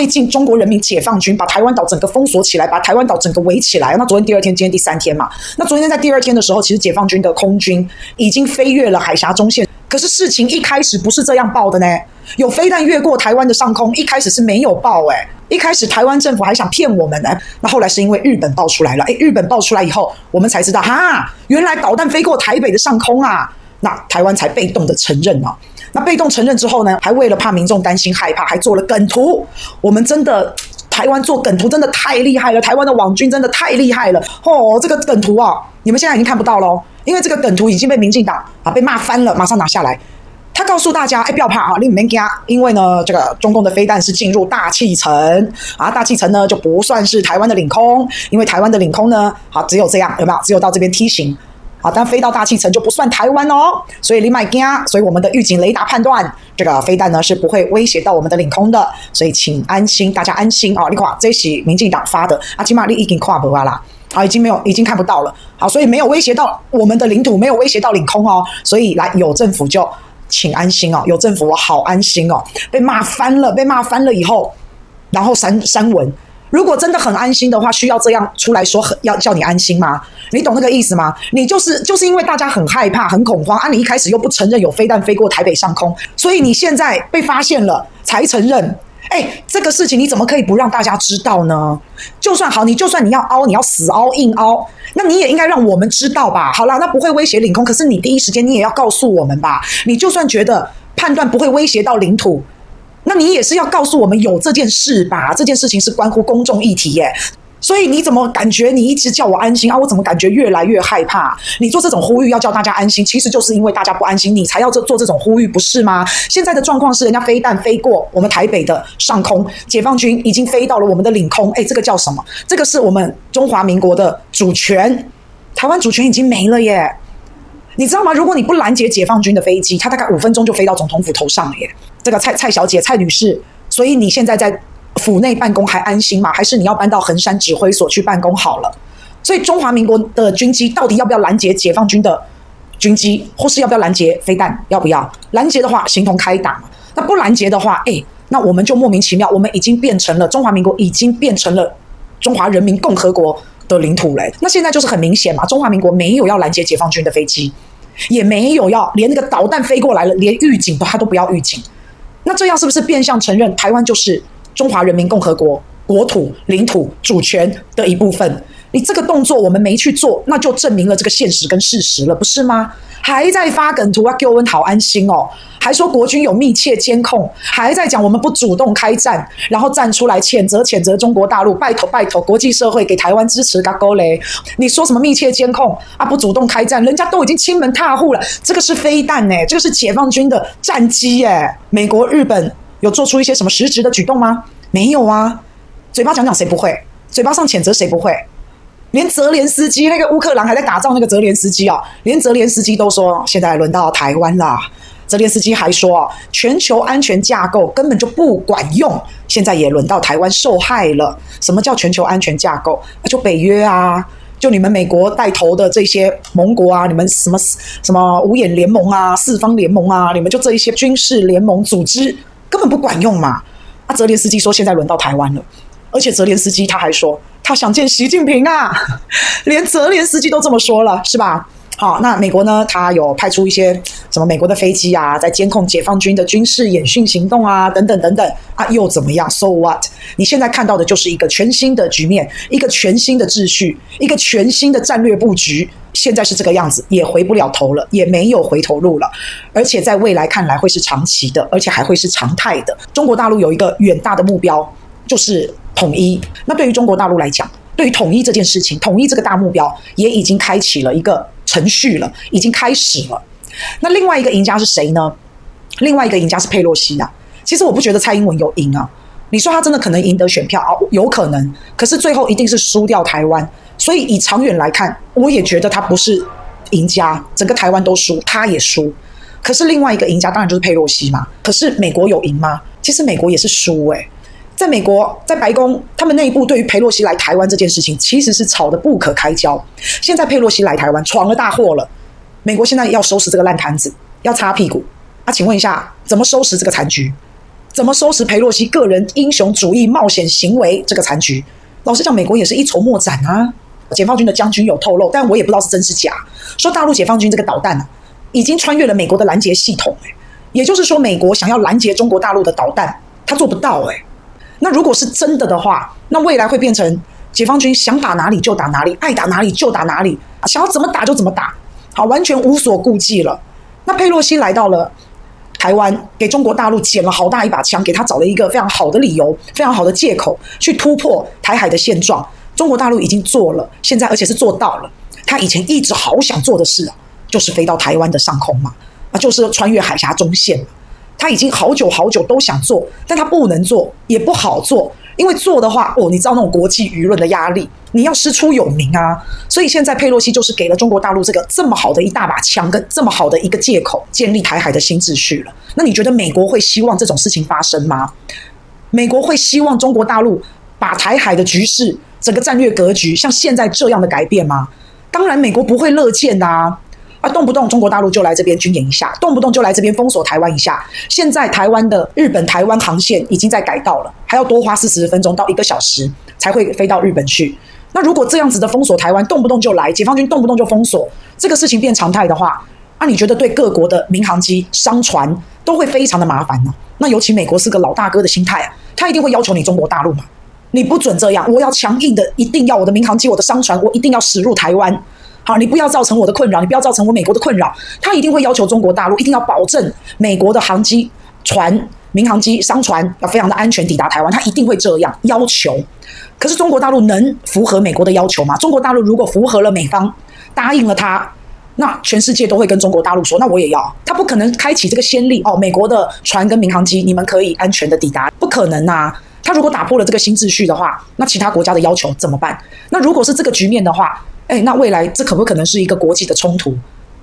最近中国人民解放军把台湾岛整个封锁起来，把台湾岛整个围起来。那昨天第二天，今天第三天嘛。那昨天在第二天的时候，其实解放军的空军已经飞越了海峡中线。可是事情一开始不是这样报的呢，有飞弹越过台湾的上空，一开始是没有报诶。一开始台湾政府还想骗我们呢，那后来是因为日本爆出来了，诶，日本爆出来以后，我们才知道哈，原来导弹飞过台北的上空啊，那台湾才被动的承认哦。那被动承认之后呢，还为了怕民众担心害怕，还做了梗图。我们真的台湾做梗图真的太厉害了，台湾的网军真的太厉害了哦。这个梗图啊，你们现在已经看不到喽，因为这个梗图已经被民进党啊被骂翻了，马上拿下来。他告诉大家，哎，不要怕啊，你们家，因为呢，这个中共的飞弹是进入大气层啊，大气层呢就不算是台湾的领空，因为台湾的领空呢，好只有这样，有没有？只有到这边梯形，好，但飞到大气层就不算台湾哦。所以你买家，所以我们的预警雷达判断，这个飞弹呢是不会威胁到我们的领空的，所以请安心，大家安心啊。你看，这是民进党发的啊，起码你已经跨不完了啊，已经没有，已经看不到了，好，所以没有威胁到我们的领土，没有威胁到领空哦，所以来有政府就。请安心哦，有政府我好安心哦。被骂翻了，被骂翻了以后，然后删删文。如果真的很安心的话，需要这样出来说很要叫你安心吗？你懂那个意思吗？你就是就是因为大家很害怕、很恐慌啊，你一开始又不承认有飞弹飞过台北上空，所以你现在被发现了才承认。哎，这个事情你怎么可以不让大家知道呢？就算好，你就算你要凹，你要死凹硬凹，那你也应该让我们知道吧？好啦，那不会威胁领空，可是你第一时间你也要告诉我们吧？你就算觉得判断不会威胁到领土，那你也是要告诉我们有这件事吧？这件事情是关乎公众议题耶。所以你怎么感觉你一直叫我安心啊？我怎么感觉越来越害怕？你做这种呼吁要叫大家安心，其实就是因为大家不安心，你才要做做这种呼吁，不是吗？现在的状况是，人家飞弹飞过我们台北的上空，解放军已经飞到了我们的领空。诶，这个叫什么？这个是我们中华民国的主权，台湾主权已经没了耶！你知道吗？如果你不拦截解放军的飞机，它大概五分钟就飞到总统府头上了耶。这个蔡蔡小姐、蔡女士，所以你现在在。府内办公还安心吗？还是你要搬到横山指挥所去办公好了？所以中华民国的军机到底要不要拦截解放军的军机，或是要不要拦截飞弹？要不要拦截的话，形同开打；那不拦截的话，诶，那我们就莫名其妙，我们已经变成了中华民国，已经变成了中华人民共和国的领土嘞。那现在就是很明显嘛，中华民国没有要拦截解放军的飞机，也没有要连那个导弹飞过来了，连预警都他都不要预警。那这样是不是变相承认台湾就是？中华人民共和国国土、领土、主权的一部分，你这个动作我们没去做，那就证明了这个现实跟事实了，不是吗？还在发梗图啊，给我们好安心哦，还说国军有密切监控，还在讲我们不主动开战，然后站出来谴责谴责中国大陆，拜托拜托国际社会给台湾支持，嘎勾嘞！你说什么密切监控啊？不主动开战，人家都已经亲门踏户了，这个是飞弹呢，这个是解放军的战机耶，美国、日本。有做出一些什么实质的举动吗？没有啊，嘴巴讲讲谁不会？嘴巴上谴责谁不会？连泽连斯基那个乌克兰还在打仗那个泽连斯基啊，连泽连斯基都说现在轮到台湾了。泽连斯基还说全球安全架构根本就不管用，现在也轮到台湾受害了。什么叫全球安全架构？就北约啊，就你们美国带头的这些盟国啊，你们什么什么五眼联盟啊、四方联盟啊，你们就这一些军事联盟组织。根本不管用嘛！啊，泽连斯基说现在轮到台湾了，而且泽连斯基他还说他想见习近平啊，连泽连斯基都这么说了，是吧？好，那美国呢？他有派出一些什么美国的飞机啊，在监控解放军的军事演训行动啊，等等等等啊，又怎么样？So what？你现在看到的就是一个全新的局面，一个全新的秩序，一个全新的战略布局。现在是这个样子，也回不了头了，也没有回头路了，而且在未来看来会是长期的，而且还会是常态的。中国大陆有一个远大的目标，就是统一。那对于中国大陆来讲，对于统一这件事情，统一这个大目标，也已经开启了一个。程序了，已经开始了。那另外一个赢家是谁呢？另外一个赢家是佩洛西啊。其实我不觉得蔡英文有赢啊。你说他真的可能赢得选票啊？有可能。可是最后一定是输掉台湾。所以以长远来看，我也觉得他不是赢家。整个台湾都输，他也输。可是另外一个赢家当然就是佩洛西嘛。可是美国有赢吗？其实美国也是输诶。在美国，在白宫，他们内部对于佩洛西来台湾这件事情，其实是吵得不可开交。现在佩洛西来台湾，闯了大祸了。美国现在要收拾这个烂摊子，要擦屁股。啊，请问一下，怎么收拾这个残局？怎么收拾佩洛西个人英雄主义冒险行为这个残局？老实讲，美国也是一筹莫展啊。解放军的将军有透露，但我也不知道是真是假，说大陆解放军这个导弹啊，已经穿越了美国的拦截系统，也就是说，美国想要拦截中国大陆的导弹，他做不到诶。那如果是真的的话，那未来会变成解放军想打哪里就打哪里，爱打哪里就打哪里，想要怎么打就怎么打，好，完全无所顾忌了。那佩洛西来到了台湾，给中国大陆捡了好大一把枪，给他找了一个非常好的理由，非常好的借口，去突破台海的现状。中国大陆已经做了，现在而且是做到了。他以前一直好想做的事啊，就是飞到台湾的上空嘛，啊，就是穿越海峡中线。他已经好久好久都想做，但他不能做，也不好做，因为做的话，哦，你知道那种国际舆论的压力，你要师出有名啊。所以现在佩洛西就是给了中国大陆这个这么好的一大把枪，跟这么好的一个借口，建立台海的新秩序了。那你觉得美国会希望这种事情发生吗？美国会希望中国大陆把台海的局势、整个战略格局像现在这样的改变吗？当然，美国不会乐见的啊。啊，动不动中国大陆就来这边军演一下，动不动就来这边封锁台湾一下。现在台湾的日本台湾航线已经在改道了，还要多花四十分钟到一个小时才会飞到日本去。那如果这样子的封锁台湾，动不动就来，解放军动不动就封锁，这个事情变常态的话，那、啊、你觉得对各国的民航机、商船都会非常的麻烦呢、那尤其美国是个老大哥的心态啊，他一定会要求你中国大陆嘛，你不准这样，我要强硬的，一定要我的民航机、我的商船，我一定要驶入台湾。好，你不要造成我的困扰，你不要造成我美国的困扰。他一定会要求中国大陆一定要保证美国的航机、船、民航机、商船要非常的安全抵达台湾，他一定会这样要求。可是中国大陆能符合美国的要求吗？中国大陆如果符合了美方，答应了他，那全世界都会跟中国大陆说，那我也要。他不可能开启这个先例哦，美国的船跟民航机你们可以安全的抵达，不可能呐。他如果打破了这个新秩序的话，那其他国家的要求怎么办？那如果是这个局面的话，哎，那未来这可不可能是一个国际的冲突？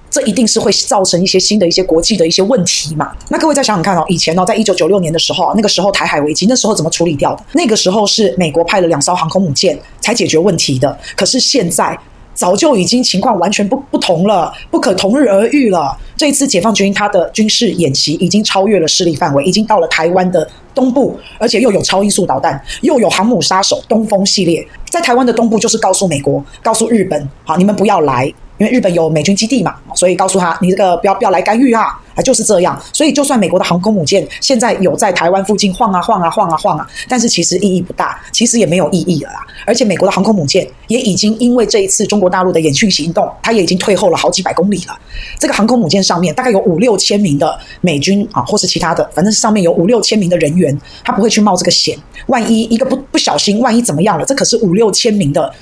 这一定是会造成一些新的一些国际的一些问题嘛？那各位再想想看哦，以前哦，在一九九六年的时候，那个时候台海危机，那时候怎么处理掉的？那个时候是美国派了两艘航空母舰才解决问题的。可是现在早就已经情况完全不不同了，不可同日而语了。这一次解放军他的军事演习已经超越了势力范围，已经到了台湾的东部，而且又有超音速导弹，又有航母杀手东风系列。在台湾的东部，就是告诉美国、告诉日本，好，你们不要来，因为日本有美军基地嘛，所以告诉他，你这个不要不要来干预啊。啊，就是这样。所以，就算美国的航空母舰现在有在台湾附近晃啊晃啊晃啊晃啊，但是其实意义不大，其实也没有意义了啦。而且，美国的航空母舰也已经因为这一次中国大陆的演训行动，它也已经退后了好几百公里了。这个航空母舰上面大概有五六千名的美军啊，或是其他的，反正是上面有五六千名的人员，他不会去冒这个险。万一一个不不小心，万一怎么样了，这可是五六千名的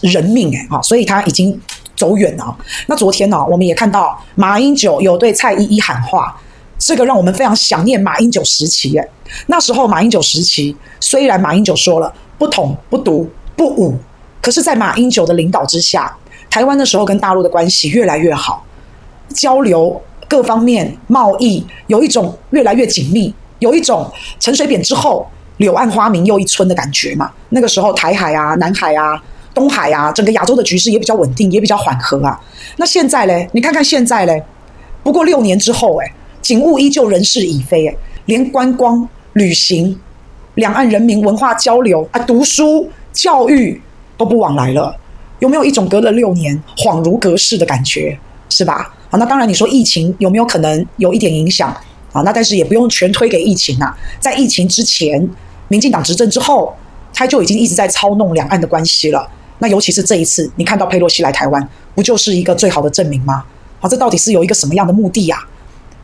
人命诶啊！所以他已经。走远了。那昨天呢，我们也看到马英九有对蔡依依喊话，这个让我们非常想念马英九时期。哎，那时候马英九时期，虽然马英九说了不统、不独、不武，可是，在马英九的领导之下，台湾的时候跟大陆的关系越来越好，交流各方面贸易有一种越来越紧密，有一种陈水扁之后柳暗花明又一村的感觉嘛。那个时候台海啊、南海啊。东海啊，整个亚洲的局势也比较稳定，也比较缓和啊。那现在嘞，你看看现在嘞，不过六年之后，哎，景物依旧，人事已非，哎，连观光、旅行、两岸人民文化交流啊、读书、教育都不往来了，有没有一种隔了六年恍如隔世的感觉？是吧？好，那当然，你说疫情有没有可能有一点影响啊？那但是也不用全推给疫情啊，在疫情之前，民进党执政之后，他就已经一直在操弄两岸的关系了。那尤其是这一次，你看到佩洛西来台湾，不就是一个最好的证明吗？好，这到底是有一个什么样的目的呀？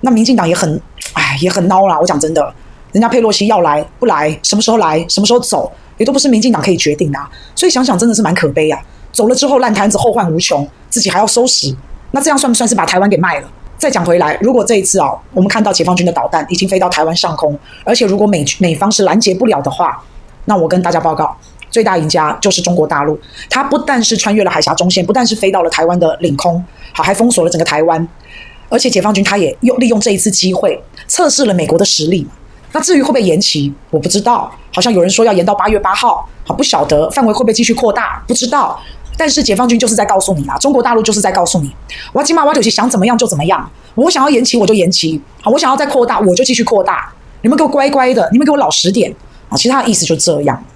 那民进党也很，哎，也很孬啦。我讲真的，人家佩洛西要来不来，什么时候来，什么时候走，也都不是民进党可以决定的。所以想想真的是蛮可悲啊。走了之后烂摊子后患无穷，自己还要收拾，那这样算不算是把台湾给卖了？再讲回来，如果这一次哦，我们看到解放军的导弹已经飞到台湾上空，而且如果美美方是拦截不了的话，那我跟大家报告。最大赢家就是中国大陆，它不但是穿越了海峡中线，不但是飞到了台湾的领空，好，还封锁了整个台湾，而且解放军他也又利用这一次机会测试了美国的实力。那至于会不会延期，我不知道，好像有人说要延到八月八号，好，不晓得范围会不会继续扩大，不知道。但是解放军就是在告诉你啦，中国大陆就是在告诉你，我起码我就是想怎么样就怎么样，我想要延期我就延期，好，我想要再扩大我就继续扩大。你们给我乖乖的，你们给我老实点啊！其他的意思就这样。